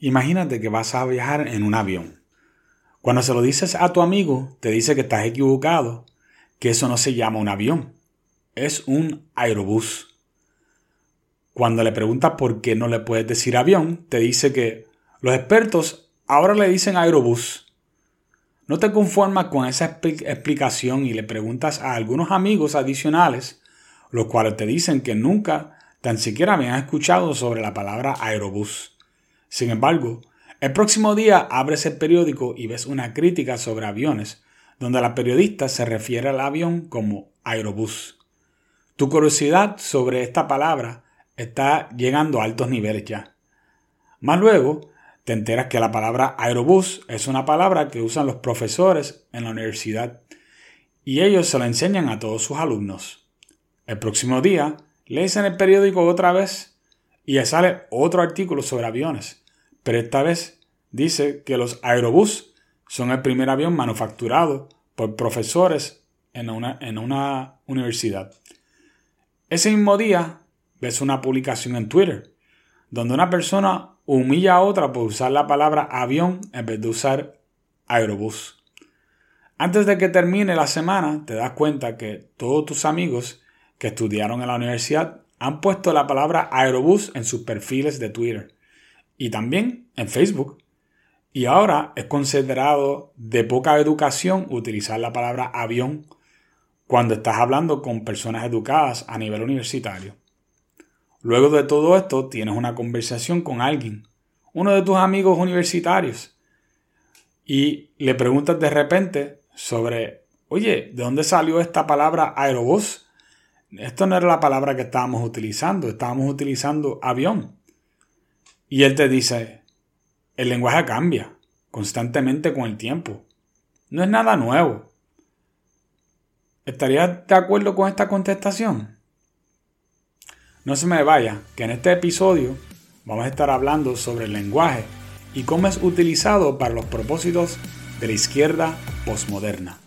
Imagínate que vas a viajar en un avión. Cuando se lo dices a tu amigo, te dice que estás equivocado, que eso no se llama un avión, es un aerobús. Cuando le preguntas por qué no le puedes decir avión, te dice que los expertos ahora le dicen aerobús. No te conformas con esa explicación y le preguntas a algunos amigos adicionales, los cuales te dicen que nunca tan siquiera habían escuchado sobre la palabra aerobús. Sin embargo, el próximo día abres el periódico y ves una crítica sobre aviones, donde la periodista se refiere al avión como aerobús. Tu curiosidad sobre esta palabra está llegando a altos niveles ya. Más luego, te enteras que la palabra aerobús es una palabra que usan los profesores en la universidad y ellos se la enseñan a todos sus alumnos. El próximo día, lees en el periódico otra vez y sale otro artículo sobre aviones, pero esta vez dice que los aerobús son el primer avión manufacturado por profesores en una, en una universidad. Ese mismo día ves una publicación en Twitter donde una persona humilla a otra por usar la palabra avión en vez de usar aerobús. Antes de que termine la semana, te das cuenta que todos tus amigos que estudiaron en la universidad han puesto la palabra aerobús en sus perfiles de Twitter y también en Facebook. Y ahora es considerado de poca educación utilizar la palabra avión cuando estás hablando con personas educadas a nivel universitario. Luego de todo esto, tienes una conversación con alguien, uno de tus amigos universitarios, y le preguntas de repente sobre, oye, ¿de dónde salió esta palabra aerobús? Esto no era la palabra que estábamos utilizando, estábamos utilizando avión. Y él te dice, el lenguaje cambia constantemente con el tiempo. No es nada nuevo. ¿Estarías de acuerdo con esta contestación? No se me vaya, que en este episodio vamos a estar hablando sobre el lenguaje y cómo es utilizado para los propósitos de la izquierda posmoderna.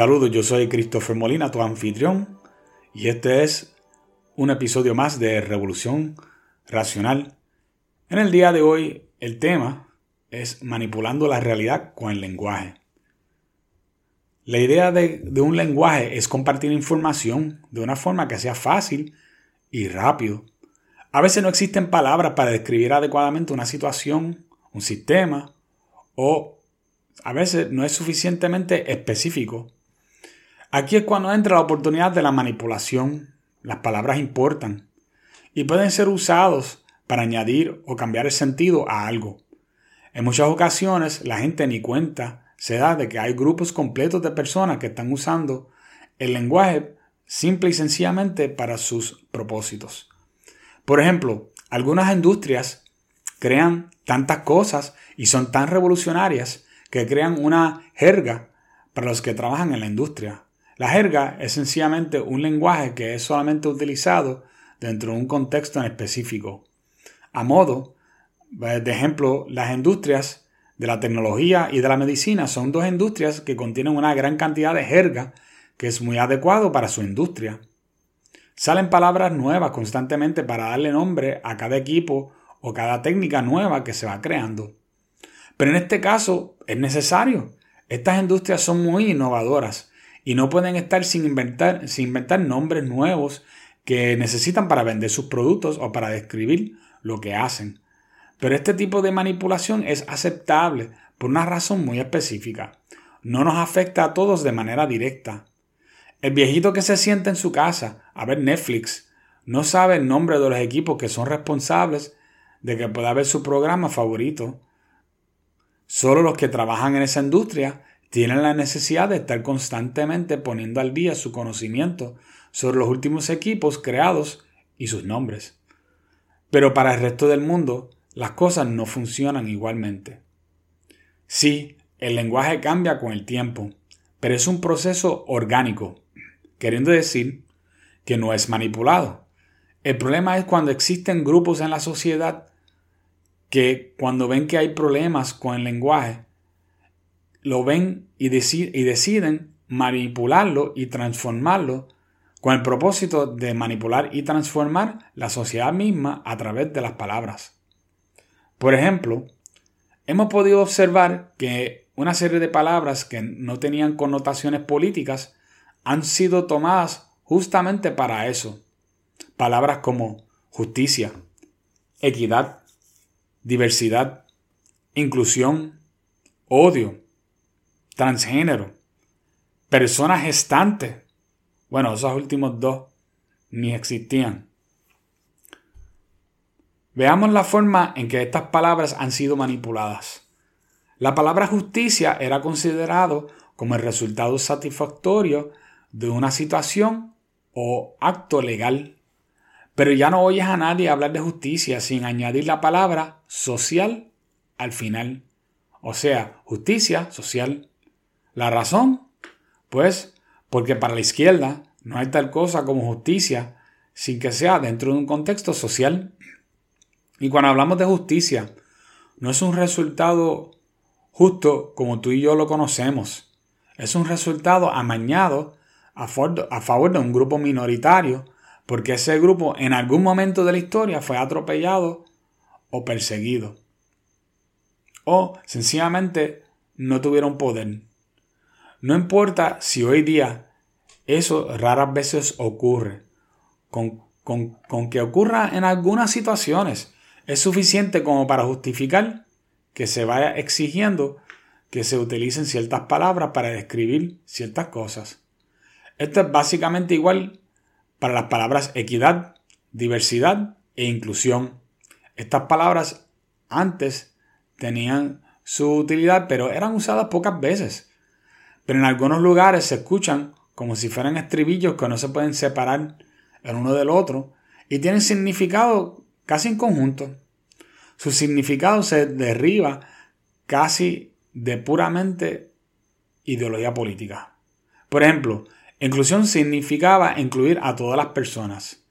Saludos, yo soy Christopher Molina, tu anfitrión, y este es un episodio más de Revolución Racional. En el día de hoy el tema es manipulando la realidad con el lenguaje. La idea de, de, un lenguaje es compartir información de una forma que sea fácil y rápido. A veces no existen palabras para describir adecuadamente una situación, un sistema, o a veces no es suficientemente específico Aquí es cuando entra la oportunidad de la manipulación. Las palabras importan y pueden ser usados para añadir o cambiar el sentido a algo. En muchas ocasiones la gente ni cuenta se da de que hay grupos completos de personas que están usando el lenguaje simple y sencillamente para sus propósitos. Por ejemplo, algunas industrias crean tantas cosas y son tan revolucionarias que crean una jerga para los que trabajan en la industria. La jerga es sencillamente un lenguaje que es solamente utilizado dentro de un contexto en específico. A modo eh, de ejemplo, las industrias de la tecnología y de la medicina son dos industrias que contienen una gran cantidad de jerga que es muy adecuado para su industria. Salen palabras nuevas constantemente para darle nombre a cada equipo o cada técnica nueva que se va creando. Pero en este caso es necesario. Estas industrias son muy innovadoras y no pueden estar sin inventar, sin inventar nombres nuevos que necesitan para vender sus productos o para describir lo que hacen. Pero este tipo de manipulación es aceptable por una razón muy específica. No nos afecta a todos de manera directa. El viejito que se sienta en su casa a ver Netflix no sabe el nombre de los equipos que son responsables de que pueda ver su programa favorito. Solo los que trabajan en esa industria tienen la necesidad de estar constantemente poniendo al día su conocimiento sobre los últimos equipos creados y sus nombres. Pero para el resto del mundo, las cosas no funcionan igualmente. Sí, el lenguaje cambia con el tiempo, pero es un proceso orgánico, queriendo decir que no es manipulado. El problema es cuando existen grupos en la sociedad que cuando ven que hay problemas con el lenguaje, lo ven y, y deciden manipularlo y transformarlo con el propósito de manipular y transformar la sociedad misma a través de las palabras. Por ejemplo, hemos podido observar que una serie de palabras que no tenían connotaciones políticas han sido tomadas justamente para eso. Palabras como justicia, equidad, diversidad, inclusión, odio, transgénero, persona gestante. Bueno, esos últimos dos ni existían. Veamos la forma en que estas palabras han sido manipuladas. La palabra justicia era considerado como el resultado satisfactorio de una situación o acto legal. Pero ya no oyes a nadie hablar de justicia sin añadir la palabra social al final. O sea, justicia social. ¿La razón? Pues porque para la izquierda no hay tal cosa como justicia sin que sea dentro de un contexto social. Y cuando hablamos de justicia, no es un resultado justo como tú y yo lo conocemos. Es un resultado amañado a favor de un grupo minoritario porque ese grupo en algún momento de la historia fue atropellado o perseguido. O sencillamente no tuvieron poder. No importa si hoy día eso raras veces ocurre. Con, con, que ocurra en algunas situaciones es suficiente como para justificar que se vaya exigiendo que se utilicen ciertas palabras para describir ciertas cosas. Esto es básicamente igual para las palabras equidad, diversidad e inclusión. Estas palabras antes tenían su utilidad, pero eran usadas pocas veces. Pero en algunos lugares se escuchan como si fueran estribillos que no se pueden separar el uno del otro y tienen significado casi en conjunto. Su significado se derriba casi de puramente ideología política. Por ejemplo, inclusión significaba incluir a todas las personas,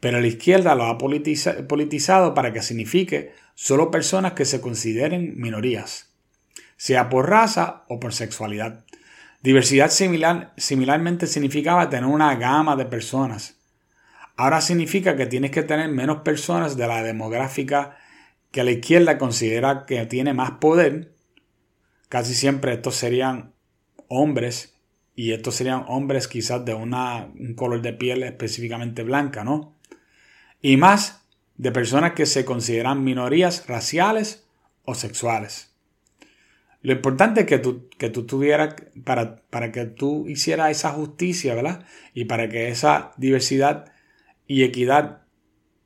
pero la izquierda lo ha politizado para que signifique solo personas que se consideren minorías, sea por raza o por sexualidad. Diversidad similar, similarmente significaba tener una gama de personas. Ahora significa que tienes que tener menos personas de la demográfica que la izquierda considera que tiene más poder. Casi siempre estos serían hombres y estos serían hombres quizás de una, un color de piel específicamente blanca, ¿no? Y más de personas que se consideran minorías raciales o sexuales. Lo importante es que tú, que tú tuvieras, para, para que tú hicieras esa justicia, ¿verdad? Y para que esa diversidad y equidad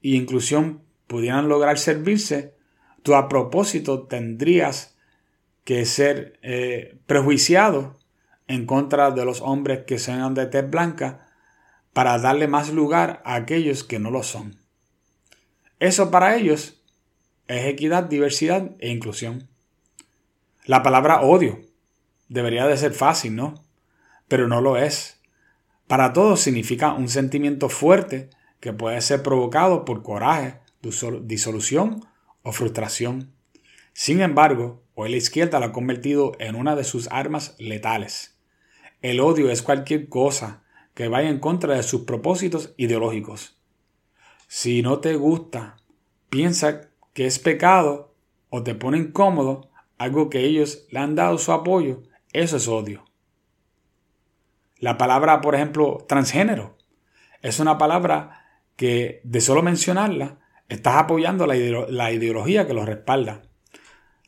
e inclusión pudieran lograr servirse, tú a propósito tendrías que ser eh, prejuiciado en contra de los hombres que sean de tez blanca para darle más lugar a aquellos que no lo son. Eso para ellos es equidad, diversidad e inclusión. La palabra odio debería de ser fácil, ¿no? Pero no lo es. Para todos significa un sentimiento fuerte que puede ser provocado por coraje, disolución o frustración. Sin embargo, hoy la izquierda lo ha convertido en una de sus armas letales. El odio es cualquier cosa que vaya en contra de sus propósitos ideológicos. Si no te gusta, piensa que es pecado o te pone incómodo, algo que ellos le han dado su apoyo, eso es odio. La palabra, por ejemplo, transgénero, es una palabra que de solo mencionarla estás apoyando la, ideología que lo respalda.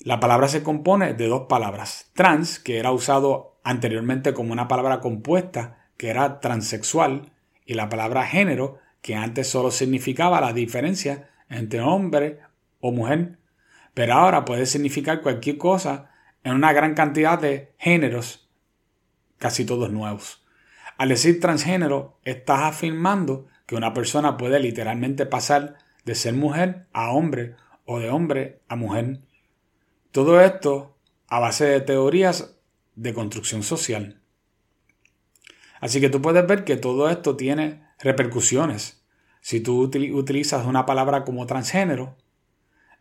La palabra se compone de dos palabras. Trans, que era usado anteriormente como una palabra compuesta, que era transexual, y la palabra género, que antes solo significaba la diferencia entre hombre o mujer pero ahora puede significar cualquier cosa en una gran cantidad de géneros, casi todos nuevos. Al decir transgénero, estás afirmando que una persona puede literalmente pasar de ser mujer a hombre o de hombre a mujer. Todo esto a base de teorías de construcción social. Así que tú puedes ver que todo esto tiene repercusiones. si tú utilizas una palabra como transgénero,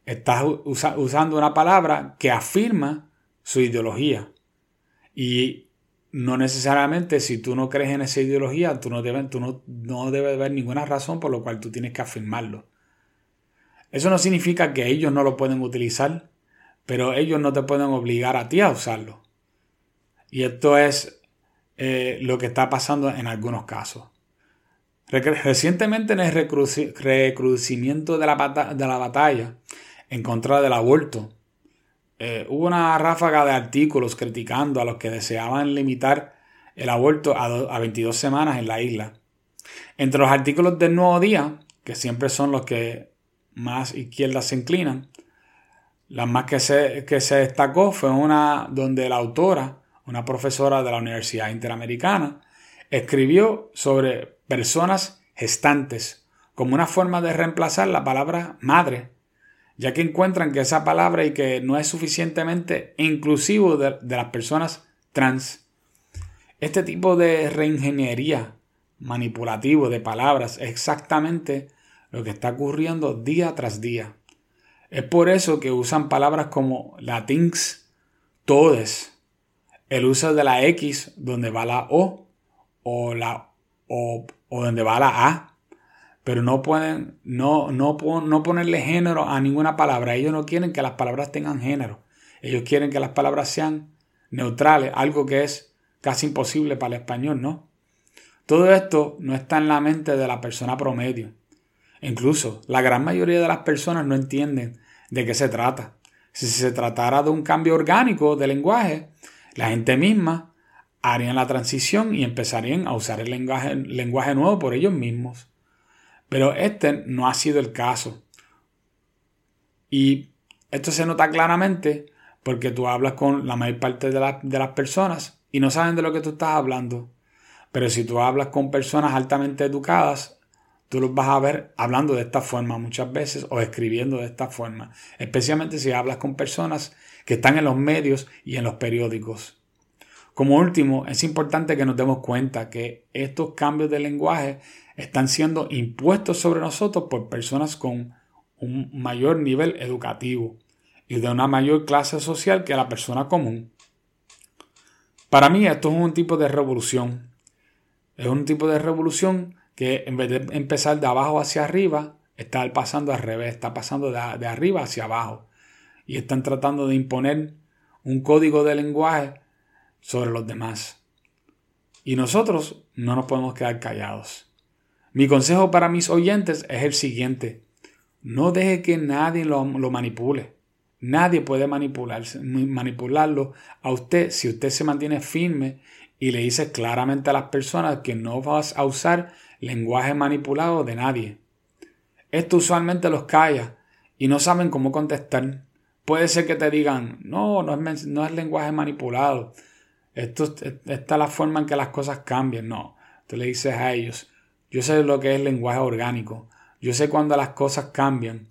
estás usando una palabra que afirma su ideología. Y no necesariamente si tú no crees en esa ideología, tú no debes, tú no, no debes ver ninguna razón por la cual tú tienes que afirmarlo. Eso no significa que ellos no lo pueden utilizar, pero ellos no te pueden obligar a ti a usarlo. Y esto es eh, lo que está pasando en algunos casos. Recientemente en el recrudecimiento de la, de la batalla en contra del aborto, eh, hubo una ráfaga de artículos criticando a los que deseaban limitar el aborto a, a 22 semanas en la isla. Entre los artículos del Nuevo Día, que siempre son los que más izquierdas se inclinan, la más que se, que se destacó fue una donde la autora, una profesora de la Universidad Interamericana, escribió sobre personas gestantes como una forma de reemplazar la palabra madre, ya que encuentran que esa palabra y que no es suficientemente inclusivo de, las personas trans. Este tipo de reingeniería manipulativo de palabras es exactamente lo que está ocurriendo día tras día. Es por eso que usan palabras como latins, todes, el uso de la X donde va la O o, la, o, o donde va la A. Pero no pueden no, no, no ponerle género a ninguna palabra. Ellos no quieren que las palabras tengan género. Ellos quieren que las palabras sean neutrales, algo que es casi imposible para el español, ¿no? Todo esto no está en la mente de la persona promedio. Incluso la gran mayoría de las personas no entienden de qué se trata. Si se tratara de un cambio orgánico de lenguaje, la gente misma harían la transición y empezarían a usar el lenguaje, lenguaje nuevo por ellos mismos. Pero este no ha sido el caso. Y esto se nota claramente porque tú hablas con la mayor parte de, de, las personas y no saben de lo que tú estás hablando. Pero si tú hablas con personas altamente educadas, tú los vas a ver hablando de esta forma muchas veces o escribiendo de esta forma, especialmente si hablas con personas que están en los medios y en los periódicos. Como último, es importante que nos demos cuenta que estos cambios de lenguaje están siendo impuestos sobre nosotros por personas con un mayor nivel educativo y de una mayor clase social que la persona común. Para mí esto es un tipo de revolución. Es un tipo de revolución que en vez de empezar de abajo hacia arriba, está pasando al revés, está pasando de, arriba hacia abajo. Y están tratando de imponer un código de lenguaje sobre los demás. Y nosotros no nos podemos quedar callados. Mi consejo para mis oyentes es el siguiente. No deje que nadie lo, lo manipule. Nadie puede manipularlo a usted si usted se mantiene firme y le dice claramente a las personas que no vas a usar lenguaje manipulado de nadie. Esto usualmente los calla y no saben cómo contestar. Puede ser que te digan, no, no es, no es lenguaje manipulado. Esto, esta es la forma en que las cosas cambian. No, tú le dices a ellos, yo sé lo que es lenguaje orgánico. Yo sé cuando las cosas cambian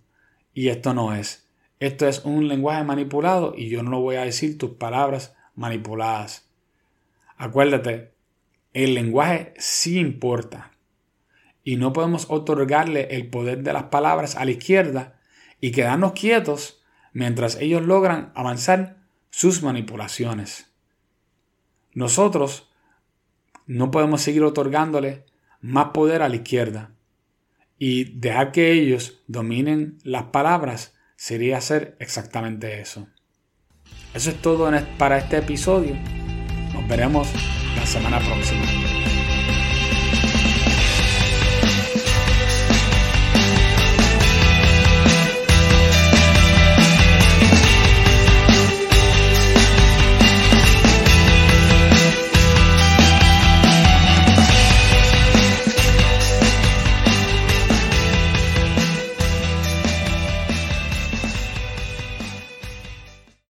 y esto no es. Esto es un lenguaje manipulado y yo no lo voy a decir tus palabras manipuladas. Acuérdate, el lenguaje sí importa y no podemos otorgarle el poder de las palabras a la izquierda y quedarnos quietos mientras ellos logran avanzar sus manipulaciones. Nosotros no podemos seguir otorgándole más poder a la izquierda y dejar que ellos dominen las palabras sería hacer exactamente eso. Eso es todo para este episodio. Nos veremos la semana próxima.